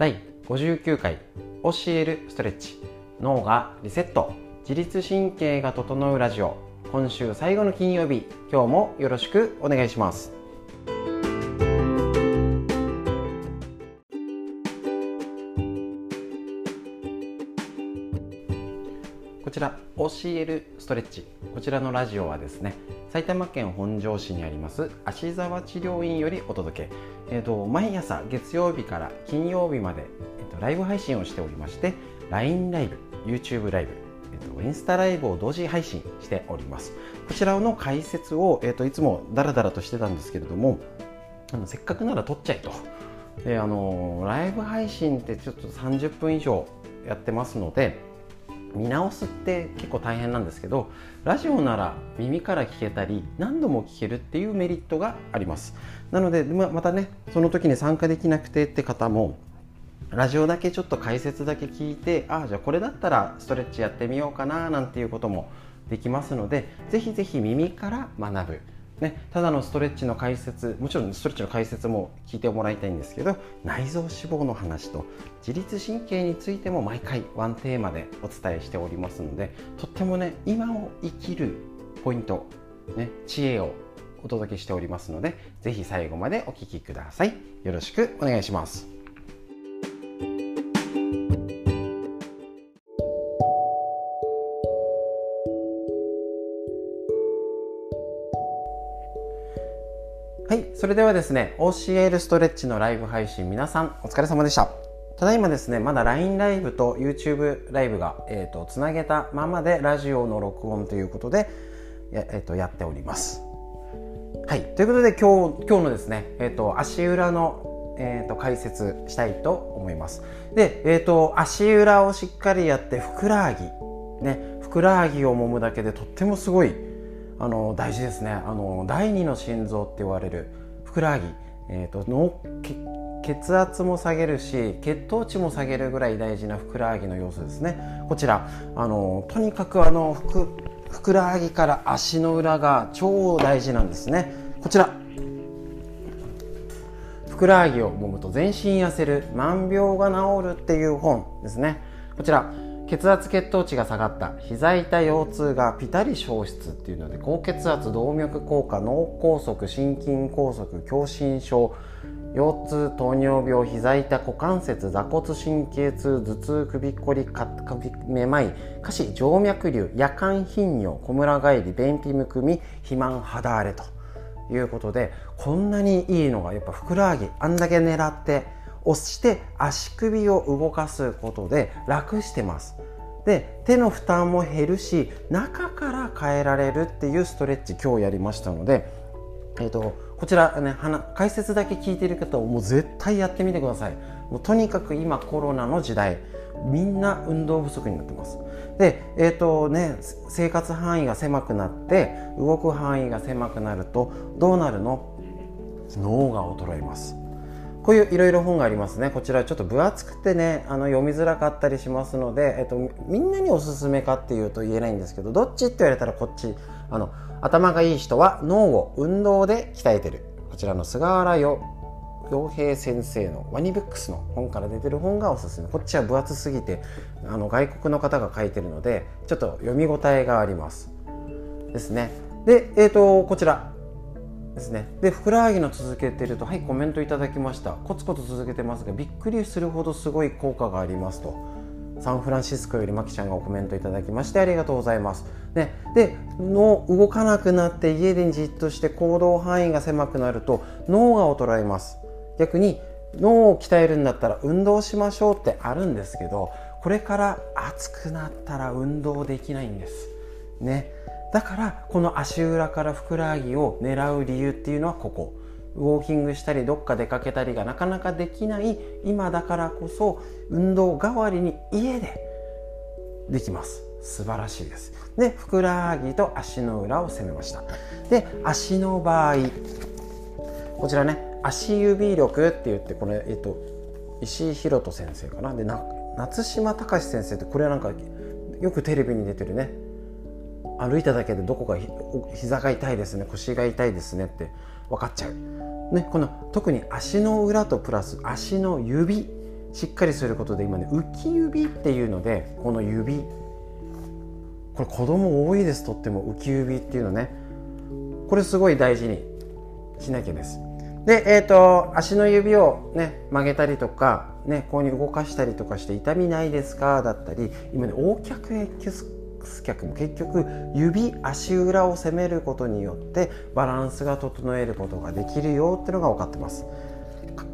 第59回教えるストレッチ。脳がリセット。自律神経が整うラジオ。今週最後の金曜日今日もよろしくお願いします。こちら教えるストレッチ。こちらのラジオはですね埼玉県本庄市にあります芦沢治療院よりお届け、えーと、毎朝月曜日から金曜日まで、えーと、ライブ配信をしておりまして LINE ライブ YouTube ライブえっと、インスタライブを同時配信しております。こちらの解説を、えっと、いつもダラダラとしてたんですけれどもあのせっかくなら撮っちゃえと。であのライブ配信ってちょっと30分以上やってますので見直すって結構大変なんですけどラジオなら耳から聞けたり何度も聞けるっていうメリットがあります。なのでまたねその時に参加できなくてって方もラジオだけちょっと解説だけ聞いてああじゃあこれだったらストレッチやってみようかななんていうこともできますのでぜひぜひ耳から学ぶ。ね、ただのストレッチの解説もちろんストレッチの解説も聞いてもらいたいんですけど内臓脂肪の話と自律神経についても毎回ワンテーマでお伝えしておりますのでとってもね今を生きるポイント、ね、知恵をお届けしておりますので是非最後までお聴きください。よろしくお願いします。それではですね、OCL ストレッチのライブ配信皆さんお疲れ様でした。ただいまですね、まだ LINE ライブと YouTube ライブが、えーと、つなげたままでラジオの録音ということでや,、えーと、やっております。はい、ということで今日今日のですね、えーと、足裏の、えー、と解説したいと思います。で、えー、と足裏をしっかりやってふくらはぎ、ね、ふくらはぎを揉むだけでとってもすごいあの大事ですねあの第二の心臓って言われるふくらはぎ、えーと、脳血圧も下げるし血糖値も下げるぐらい大事なふくらはぎの要素ですね。こちらあのとにかくあのふくふくらはぎから足の裏が超大事なんですね。こちらふくらはぎを揉むと全身痩せる万病が治るっていう本ですね。こちら血圧血糖値が下がった。膝痛腰痛がピタリ消失っていうので高血圧動脈硬化脳梗塞心筋梗塞狭心症。腰痛糖尿病膝痛股関節座骨神経痛頭痛首こり首めまい下肢静脈瘤夜間頻尿小村返り便秘むくみ肥満肌荒れということでこんなにいいのがやっぱふくらはぎあんだけ狙って押して足首を動かすことで楽してます。で手の負担も減るし中から変えられるっていうストレッチ今日やりましたので、えーと、こちらね解説だけ聞いてる方はもう絶対やってみてください。もうとにかく今コロナの時代みんな運動不足になってます。でえっ、ー、とね生活範囲が狭くなって動く範囲が狭くなるとどうなるの？脳が衰えます。こういういろいろ本がありますね。こちらちょっと分厚くてねあの読みづらかったりしますので、えっと、みんなにおすすめかっていうと言えないんですけどどっちって言われたらこっち。あの頭がいい人は脳を運動で鍛えてる。こちらの菅原洋平先生のワニブックスの本から出てる本がおすすめ。こっちは分厚すぎてあの外国の方が書いてるのでちょっと読み応えがあります。ですね。で、えーとこちら。ですねでふくらはぎの続けてるとはいコメントいただきましたコツコツ続けてますがびっくりするほどすごい効果がありますとサンフランシスコよりまきちゃんがコメントいただきましてありがとうございます。ね、で脳動かなくなって家でじっとして行動範囲が狭くなると脳が衰えます。逆に脳を鍛えるんだったら運動しましょうってあるんですけどこれから暑くなったら運動できないんです。ね、だからこの足裏からふくらはぎを狙う理由っていうのはここ。ウォーキングしたりどっか出かけたりがなかなかできない今だからこそ運動代わりに家でできます。素晴らしいです。でふくらはぎと足の裏を攻めました。で足の場合こちらね足指力って言ってこれ、えっと、石井宏人先生かな？で夏島隆先生ってこれはなんかよくテレビに出てるね。歩いただけでどこか膝が痛いですね。腰が痛いですねって分かっちゃう、ね、この特に足の裏とプラス足の指しっかりすることで今ね浮き指っていうのでこの指これ子供多いです。とっても。浮き指っていうのね。これすごい大事にしなきゃです。で、えーと、足の指を、ね、曲げたりとか、ね、こうに動かしたりとかして痛みないですか？だったり今ね横脚エキス脚も結局指足裏を攻めることによってバランスが整えることができるよってのが分かってます。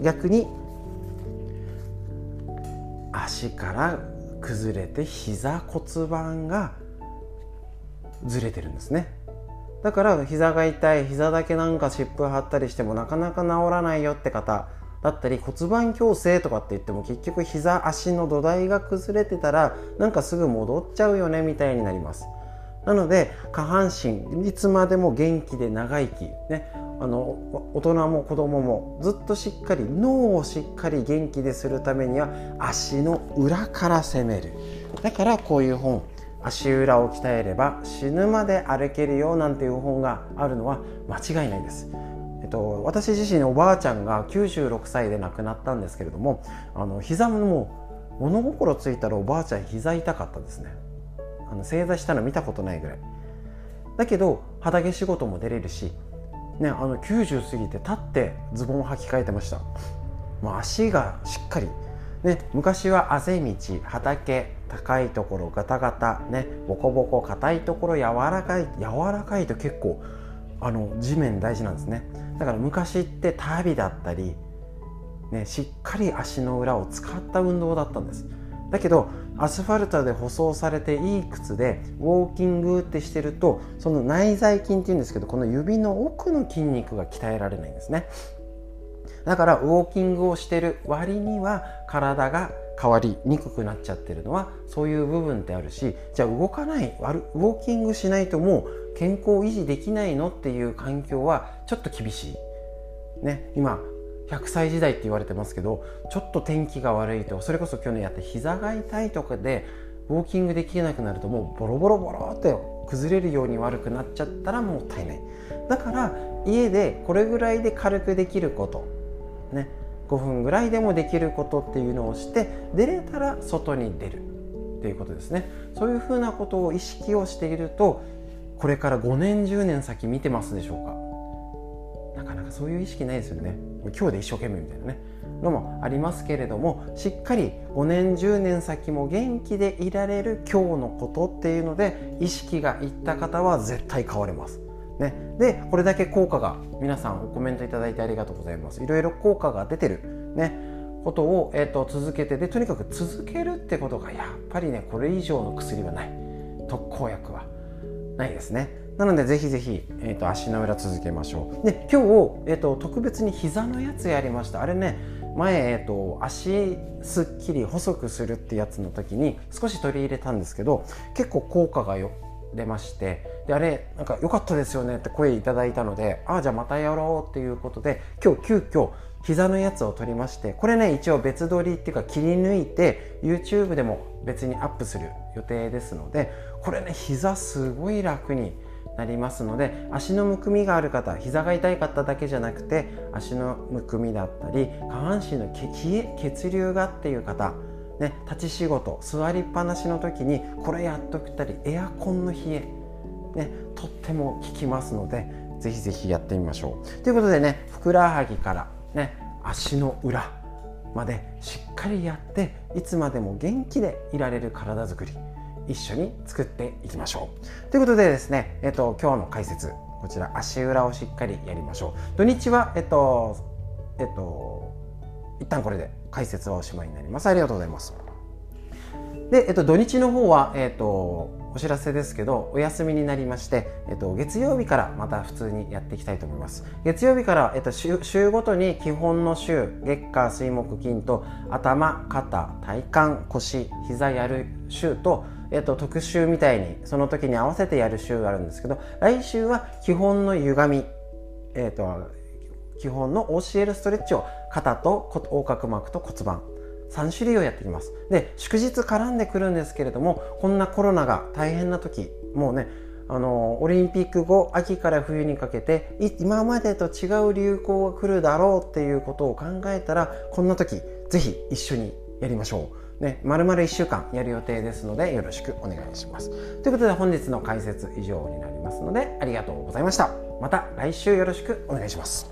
逆に足から崩れて膝骨盤がずれてるんですね。だから膝が痛い膝だけなんか湿布貼ったりしてもなかなか治らないよって方だったり骨盤矯正とかって言っても結局膝足の土台が崩れてたらなんかすぐ戻っちゃうよねみたいになりますなので下半身いつまでも元気で長生きねあの大人も子供もずっとしっかり脳をしっかり元気でするためには足の裏から攻めるだからこういう本足裏を鍛えれば死ぬまで歩けるよなんていう本があるのは間違いないです。えっと、私自身おばあちゃんが96歳で亡くなったんですけれどもあの膝も物心ついたらおばあちゃん膝痛かったですね。あの正座したの見たことないぐらい。だけど肌着仕事も出れるし、ね、あの90過ぎて立ってズボンを履き替えてました。もう足がしっかり。ね、昔はあぜ道畑高いところガタガタねボコボコ硬いところ柔らかい柔らかいと結構あの地面大事なんですね。だから昔って旅だったり、ね、しっかり足の裏を使った運動だったんです。だけどアスファルトで舗装されていい靴でウォーキングってしてるとその内在筋っていうんですけどこの指の奥の筋肉が鍛えられないんですね。だからウォーキングをしてる割には体が変わりにくくなっちゃってるのはそういう部分ってあるしじゃあ動かないウォーキングしないともう健康維持できないのっていう環境はちょっと厳しい。ね、今100歳時代って言われてますけどちょっと天気が悪いとそれこそ去年やって膝が痛いとかでウォーキングできなくなるともうボロボロボロって崩れるように悪くなっちゃったらもったいない。だから家でこれぐらいで軽くできることね5分ぐらいでもできることっていうのをして出れたら外に出る。っていうことですね。そういうふうなことを意識をしているとこれから5年10年先見てますでしょうか。かそういう意識ないですよね。今日で一生懸命みたいなね。のもありますけれどもしっかり5年10年先も元気でいられる今日のことっていうので意識がいった方は絶対変われます。ね、でこれだけ効果が皆さんコメントいただいてありがとうございます。いろいろ効果が出てる、ね、ことを、えーと、続けてでとにかく続けるってことがやっぱりねこれ以上の薬はない。特効薬はないですね。なのでぜひぜひ、えーと、足の裏続けましょう。で今日、えーと、特別に膝のやつやりました。あれね前、えー、と足すっきり細くするってやつの時に少し取り入れたんですけど結構効果がよ出ましてであれなんか良かったですよねって声いただいたのでああじゃあまたやろうっていうことで今日急遽膝のやつを取りましてこれね一応別撮りっていうか切り抜いて YouTube でも別にアップする予定ですのでこれね膝すごい楽になりますので足のむくみがある方膝が痛い方だけじゃなくて足のむくみだったり下半身の血流がっていう方ね、立ち仕事座りっぱなしの時にこれやっとくたりエアコンの冷え、ね、とっても効きますのでぜひぜひやってみましょう。ということでねふくらはぎから、ね、足の裏までしっかりやっていつまでも元気でいられる体づくり。一緒に作っていきましょう。ということでですね、えっと、今日の解説こちら足裏をしっかりやりましょう。土日はえっとえっと一旦これで解説はおしまいになります。ありがとうございます。で、えっと、土日の方は、えっと、お知らせですけどお休みになりまして、えっと、月曜日からまた普通にやっていきたいと思います。月曜日から、えっと、週週ごとに基本の週月火水木金と頭肩体幹腰膝やる週とえっと、特集みたいにその時に合わせてやる週があるんですけど来週は基本の歪み、えっと、基本の OCL ストレッチを肩と横隔膜と骨盤3種類をやっていきますで祝日絡んでくるんですけれどもこんなコロナが大変な時もうねあのオリンピック後秋から冬にかけて今までと違う流行が来るだろうっていうことを考えたらこんな時ぜひ一緒にやりましょう。ね、丸々1週間やる予定ですのでよろしくお願いします。ということで本日の解説以上になりますのでありがとうございました。また来週よろしくお願いします。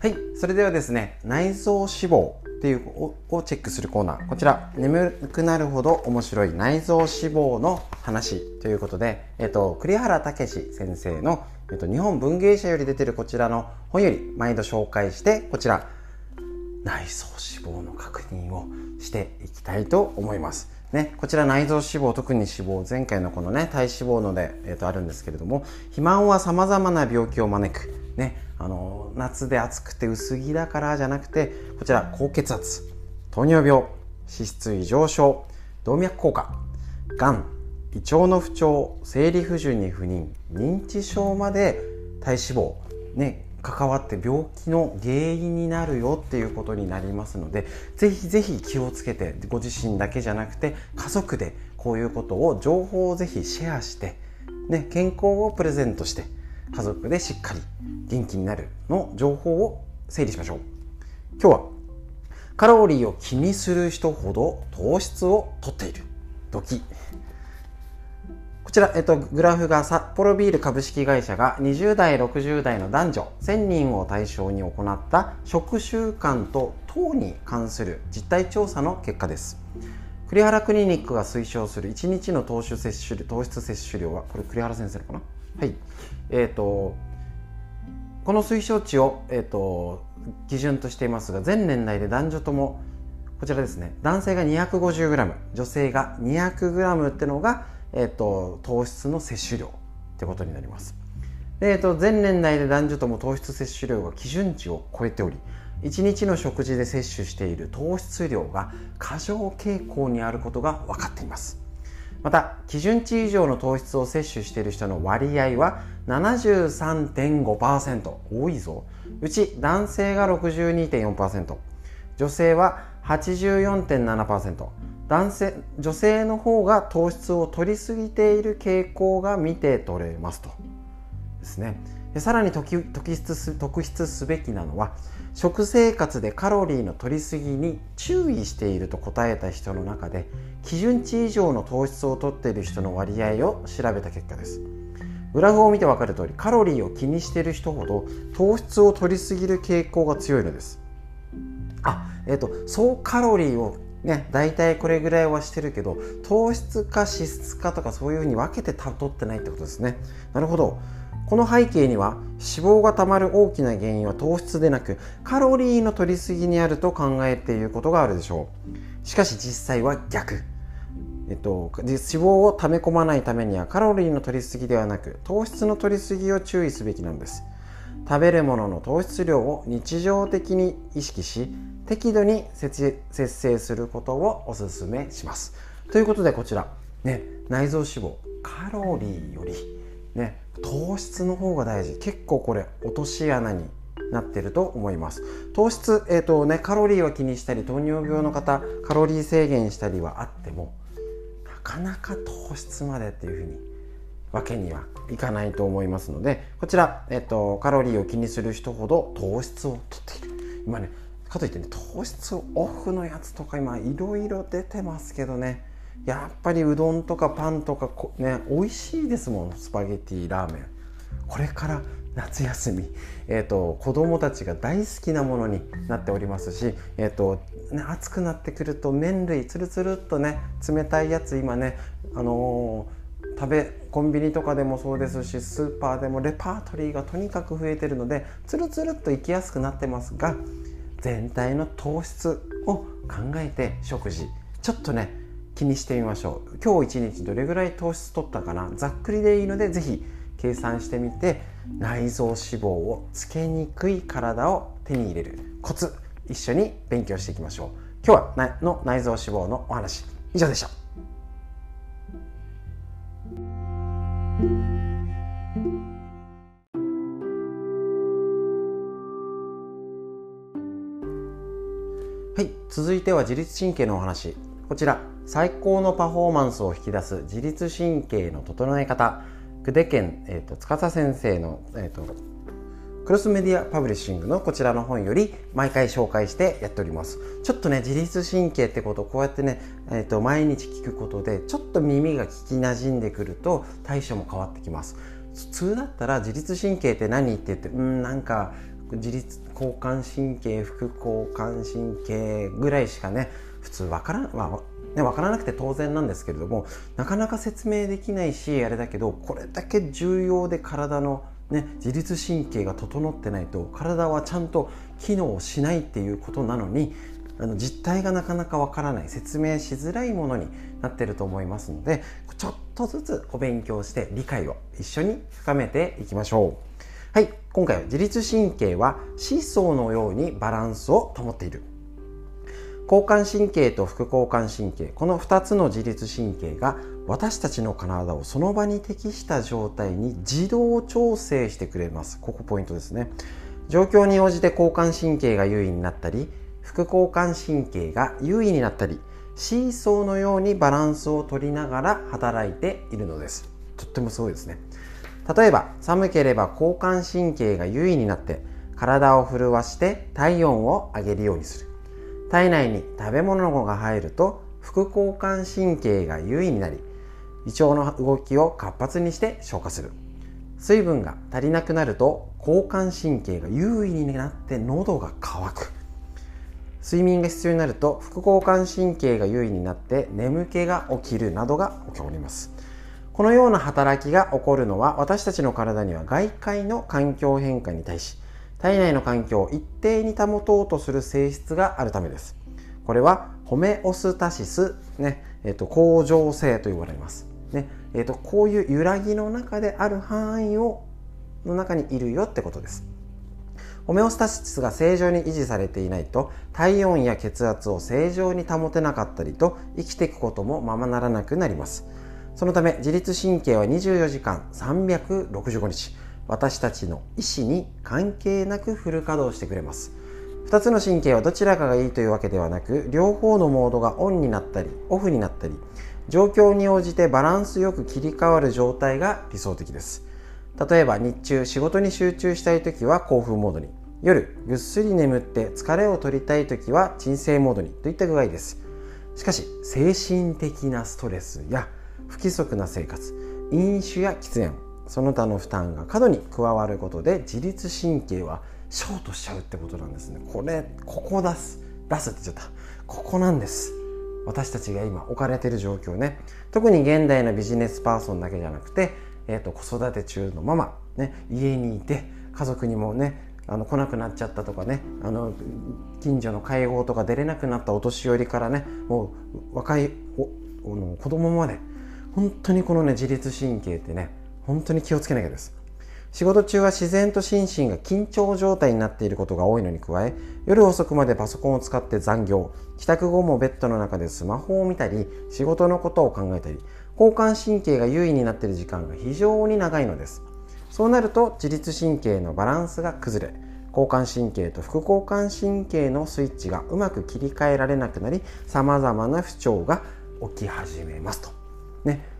はい、それではですね、内臓脂肪っていうをチェックするコーナー。こちら、眠くなるほど面白い内臓脂肪の話ということで、えっと、栗原武先生の、えっと、日本文芸社より出てるこちらの本より毎度紹介して、こちら、内臓脂肪の確認をしていきたいと思います。ね、こちら内臓脂肪、特に脂肪、前回のこのね、体脂肪ので、えっと、あるんですけれども、肥満は様々な病気を招く。ね、あの夏で暑くて薄着だからじゃなくてこちら高血圧糖尿病脂質異常症動脈硬化がん胃腸の不調生理不順に不妊認知症まで体脂肪ね関わって病気の原因になるよっていうことになりますのでぜひぜひ気をつけてご自身だけじゃなくて家族でこういうことを情報をぜひシェアして、ね、健康をプレゼントして家族でしっかり元気になるの情報を整理しましょう。今日はカロリーを気にする人ほど糖質をとっている時。こちら、えっと、グラフが札幌ビール株式会社が20代、60代の男女1000人を対象に行った食習慣と糖に関する実態調査の結果です。栗原クリニックが推奨する1日の糖質摂取量は、これ栗原先生のかな？はい。え、ー、と、この推奨値を、えーと、基準としていますが全年代で男女ともこちらですね。男性が 250g 女性が 200g ってのが、えーと、糖質の摂取量ってことになります。で、えーと、全年代で男女とも糖質摂取量が基準値を超えており1日の食事で摂取している糖質量が過剰傾向にあることが分かっています。また基準値以上の糖質を摂取している人の割合は73.5%多いぞ。うち男性が62.4%女性は84.7%男性女性の方が糖質を取りすぎている傾向が見て取れますと。ですね。さらに特筆す特筆すべきなのは食生活でカロリーの摂りすぎに注意していると答えた人の中で基準値以上の糖質をとっている人の割合を調べた結果です。グラフを見て分かる通りカロリーを気にしている人ほど糖質を摂りすぎる傾向が強いのです。あえっ、ー、と総カロリーをね大体これぐらいはしてるけど糖質か脂質かとかそういうふうに分けて取ってないってことですね。なるほど。この背景には脂肪がたまる大きな原因は糖質でなくカロリーの摂りすぎにあると考えていることがあるでしょう。しかし実際は逆。えっと、脂肪を溜め込まないためにはカロリーの摂りすぎではなく糖質の摂りすぎを注意すべきなんです。食べるものの糖質量を日常的に意識し適度に節制することをお勧めします。ということでこちら、ね、内臓脂肪。カロリーより、ね、糖質の方が大事。結構これ落とし穴になってると思います。糖質、えーとね、カロリーは気にしたり糖尿病の方カロリー制限したりはあってもなかなか糖質までっていうふうにわけにはいかないと思いますのでこちら、えーと、カロリーを気にする人ほど糖質をとっている。今ねかといってね糖質オフのやつとか今いろいろ出てますけどねやっぱりうどんとかパンとかね美味しいですもんスパゲティラーメン。これから夏休み、えーと、子供たちが大好きなものになっておりますし、えーとね、暑くなってくると麺類つるつるっとね冷たいやつ今ね、あのー、食べコンビニとかでもそうですしスーパーでもレパートリーがとにかく増えてるのでつるつるっといきやすくなってますが全体の糖質を考えて食事。ちょっとね気にしてみましょう。今日一日どれぐらい糖質取ったかな？ざっくりでいいので是非計算してみて内臓脂肪をつけにくい体を手に入れるコツ一緒に勉強していきましょう。今日はの内臓脂肪のお話以上でした。はい続いては自律神経のお話。こちら最高のパフォーマンスを引き出す自律神経の整え方。久手健、えーと、司先生の、えーと、クロスメディアパブリッシングのこちらの本より毎回紹介してやっております。ちょっとね自律神経ってことをこうやってね、えーと、毎日聞くことでちょっと耳が聞きなじんでくると対処も変わってきます。普通だったら自律神経って何って言ってうんなんか自律交感神経副交感神経ぐらいしかね普通わからん、まあね、分からなくて当然なんですけれどもなかなか説明できないしあれだけどこれだけ重要で体の、ね、自律神経が整ってないと体はちゃんと機能しないっていうことなのにあの実態がなかなかわからない説明しづらいものになってると思いますのでちょっとずつお勉強して理解を一緒に深めていきましょう。はい今回は自律神経はシーソーのようにバランスを保っている。交感神経と副交感神経この2つの自律神経が私たちの体をその場に適した状態に自動調整してくれます。ここポイントですね。状況に応じて交感神経が優位になったり副交感神経が優位になったりシーソーのようにバランスを取りながら働いているのです。とってもすごいですね。例えば寒ければ交感神経が優位になって体を震わして体温を上げるようにする。体内に食べ物が入ると副交感神経が優位になり胃腸の動きを活発にして消化する。水分が足りなくなると交感神経が優位になって喉が渇く。睡眠が必要になると副交感神経が優位になって眠気が起きるなどが起こります。このような働きが起こるのは私たちの体には外界の環境変化に対し体内の環境を一定に保とうとする性質があるためです。これはホメオスタシス、ねえーと、向上性と言われます、ねえーとこういう揺らぎの中である範囲をの中にいるよってことです。ホメオスタシスが正常に維持されていないと体温や血圧を正常に保てなかったりと生きていくこともままならなくなります。そのため自律神経は24時間365日。私たちの意思に関係なくフル稼働してくれます。2つの神経はどちらかがいいというわけではなく両方のモードがオンになったりオフになったり状況に応じてバランスよく切り替わる状態が理想的です。例えば日中仕事に集中したい時は興奮モードに夜ぐっすり眠って疲れを取りたい時は鎮静モードにといった具合です。しかし精神的なストレスや不規則な生活飲酒や喫煙その他の負担が過度に加わることで自律神経はショートしちゃうってことなんですね。これここ出す出すって言っちゃった。ここなんです。私たちが今置かれてる状況ね。特に現代のビジネスパーソンだけじゃなくて、えーと、と子育て中のママ、ね、家にいて家族にもねあの来なくなっちゃったとかねあの近所の会合とか出れなくなったお年寄りからねもう若いおの子供まで本当にこのね自律神経ってね本当に気をつけなきゃです。仕事中は自然と心身が緊張状態になっていることが多いのに加え夜遅くまでパソコンを使って残業帰宅後もベッドの中でスマホを見たり仕事のことを考えたり交感神経が優位になっている時間が非常に長いのです。そうなると自律神経のバランスが崩れ交感神経と副交感神経のスイッチがうまく切り替えられなくなり様々な不調が起き始めますと。ね、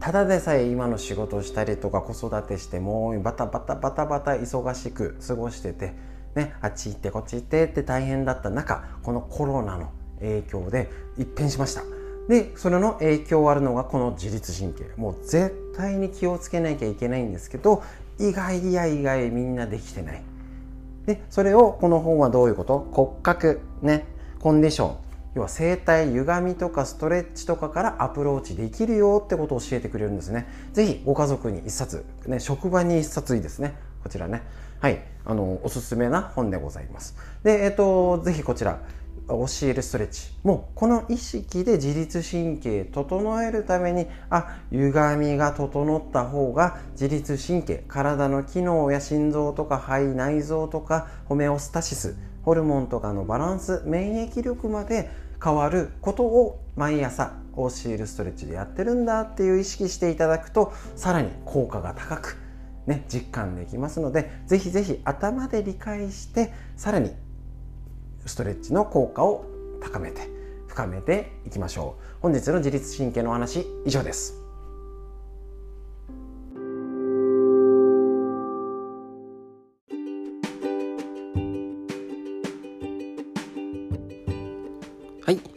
ただでさえ今の仕事をしたりとか子育てしてもうバタバタバタバタ忙しく過ごしてて、ね、あっち行ってこっち行ってって大変だった中このコロナの影響で一変しました。でそれの影響あるのがこの自律神経。もう絶対に気をつけなきゃいけないんですけど意外や意外みんなできてない。でそれをこの本はどういうこと？骨格ねコンディション。要は生体歪みとかストレッチとかからアプローチできるよってことを教えてくれるんですね。是非ご家族に1冊、ね、職場に1冊いいですね。こちらね。はい。あのおすすめな本でございます。でえっ、と是非こちら教えるストレッチ。もうこの意識で自律神経整えるためにあ歪みが整った方が自律神経体の機能や心臓とか肺内臓とかホメオスタシスホルモンとかのバランス免疫力まで変わることを毎朝教えるストレッチでやってるんだっていう意識していただくとさらに効果が高くね、実感できますのでぜひぜひ頭で理解してさらにストレッチの効果を高めて深めていきましょう。本日の自律神経のお話以上です。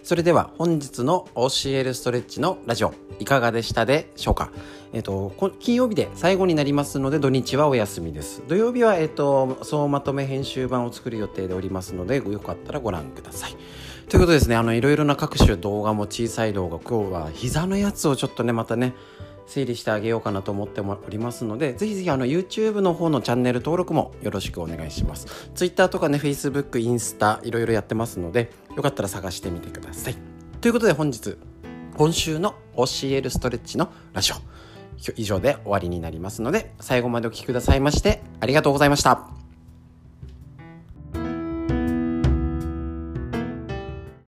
それでは本日の教えるストレッチのラジオいかがでしたでしょうか？えっ、と金曜日で最後になりますので土日はお休みです。土曜日はえっ、と総まとめ編集版を作る予定でおりますのでよかったらご覧ください。ということですね。あのいろいろな各種動画も小さい動画今日は膝のやつをちょっとねまたね整理してあげようかなと思っておりますので、ぜひぜひあの YouTube の方のチャンネル登録もよろしくお願いします。Twitter とかね、Facebook、インスタ、いろいろやってますので、よかったら探してみてください。ということで本日、今週の教えるストレッチのラジオ、以上で終わりになりますので、最後までお聴きくださいまして、ありがとうございました。